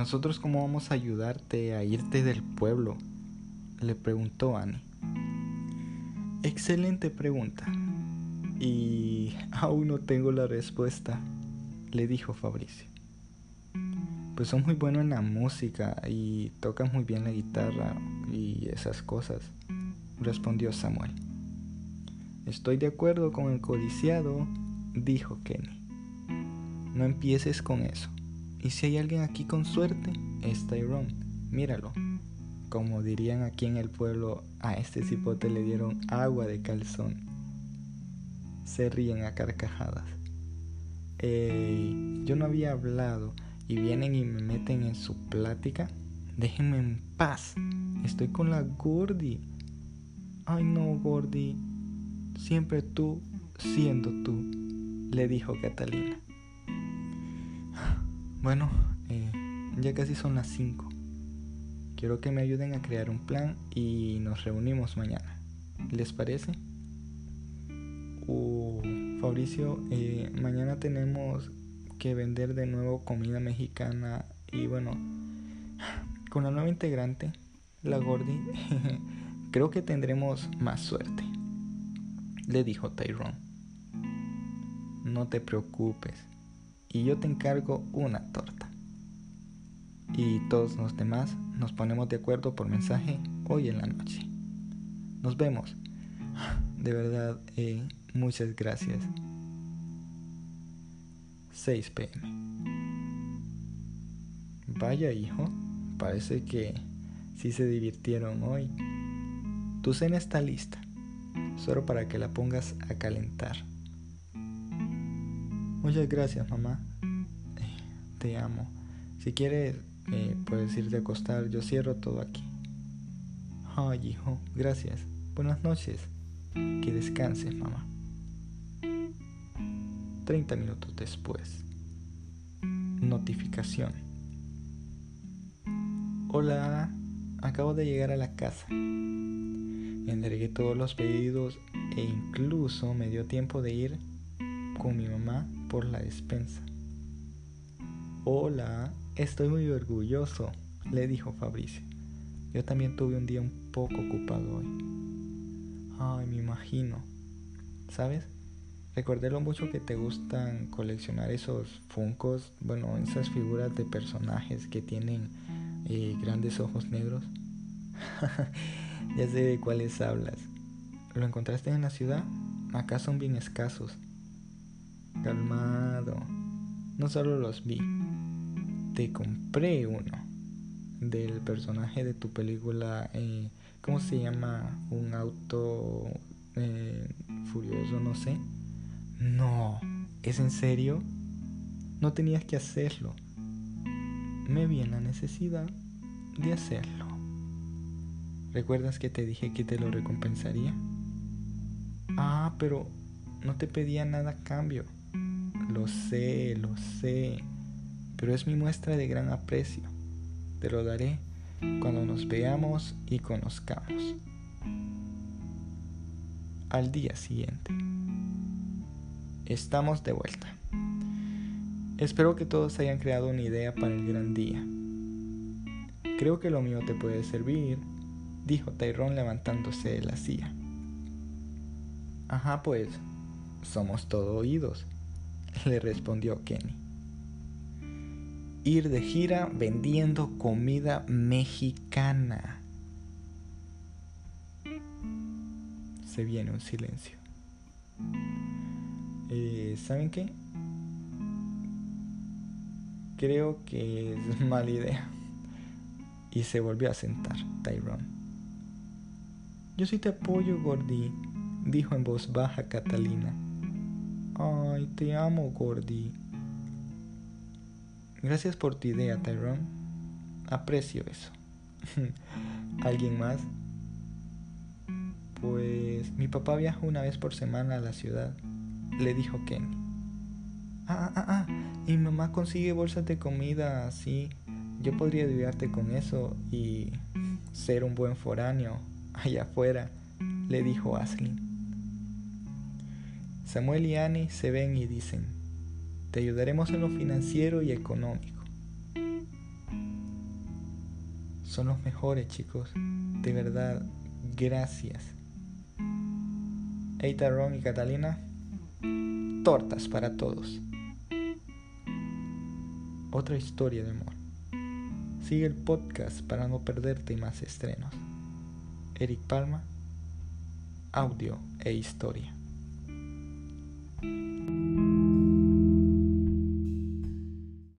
nosotros cómo vamos a ayudarte a irte del pueblo? Le preguntó Annie. Excelente pregunta. Y aún no tengo la respuesta, le dijo Fabricio. Pues son muy buenos en la música y tocas muy bien la guitarra y esas cosas, respondió Samuel. Estoy de acuerdo con el codiciado, dijo Kenny. No empieces con eso. Y si hay alguien aquí con suerte, es Tyrone. Míralo. Como dirían aquí en el pueblo, a este cipote le dieron agua de calzón. Se ríen a carcajadas. Ey, yo no había hablado y vienen y me meten en su plática. Déjenme en paz. Estoy con la Gordy. Ay no, Gordy. Siempre tú siendo tú, le dijo Catalina. Bueno, eh, ya casi son las 5. Quiero que me ayuden a crear un plan y nos reunimos mañana. ¿Les parece? Uh, Fabricio, eh, mañana tenemos que vender de nuevo comida mexicana y bueno, con la nueva integrante, la Gordy, creo que tendremos más suerte, le dijo Tyrone. No te preocupes, y yo te encargo una torta. Y todos los demás nos ponemos de acuerdo por mensaje hoy en la noche. Nos vemos. De verdad, eh, muchas gracias. 6 pm. Vaya hijo, parece que sí se divirtieron hoy. Tu cena está lista, solo para que la pongas a calentar. Muchas gracias, mamá. Te amo. Si quieres, eh, puedes irte a acostar. Yo cierro todo aquí. Ay, hijo, gracias. Buenas noches. Que descanses, mamá. 30 minutos después. Notificación. Hola, acabo de llegar a la casa. Entregué todos los pedidos e incluso me dio tiempo de ir con mi mamá por la despensa. Hola, estoy muy orgulloso, le dijo Fabricio. Yo también tuve un día un poco ocupado hoy. Ay, me imagino. ¿Sabes? Recordé lo mucho que te gustan coleccionar esos funcos, bueno, esas figuras de personajes que tienen eh, grandes ojos negros. ya sé de cuáles hablas. ¿Lo encontraste en la ciudad? Acá son bien escasos. Calmado. No solo los vi. Te compré uno. Del personaje de tu película. Eh, ¿Cómo se llama? Un auto eh, furioso, no sé. No. ¿Es en serio? No tenías que hacerlo. Me vi en la necesidad de hacerlo. ¿Recuerdas que te dije que te lo recompensaría? Ah, pero no te pedía nada a cambio. Lo sé, lo sé, pero es mi muestra de gran aprecio. Te lo daré cuando nos veamos y conozcamos. Al día siguiente. Estamos de vuelta. Espero que todos hayan creado una idea para el gran día. Creo que lo mío te puede servir, dijo Tyrone levantándose de la silla. Ajá, pues, somos todo oídos, le respondió Kenny. Ir de gira vendiendo comida mexicana. Se viene un silencio. Eh, ¿Saben qué? Creo que es mala idea. Y se volvió a sentar Tyrone. Yo sí te apoyo, Gordy, dijo en voz baja Catalina. Ay, te amo, Gordy. Gracias por tu idea, Tyrone. Aprecio eso. ¿Alguien más? Pues mi papá viaja una vez por semana a la ciudad, le dijo Kenny. Ah, ah, ah, y mi mamá consigue bolsas de comida así. Yo podría ayudarte con eso y ser un buen foráneo allá afuera, le dijo Aslin. Samuel y Annie se ven y dicen, te ayudaremos en lo financiero y económico. son los mejores chicos. De verdad, gracias. Eita, Ron y Catalina, tortas para todos. Otra historia de amor. Sigue el podcast para no perderte más estrenos. Eric Palma, audio e historia. Thank you.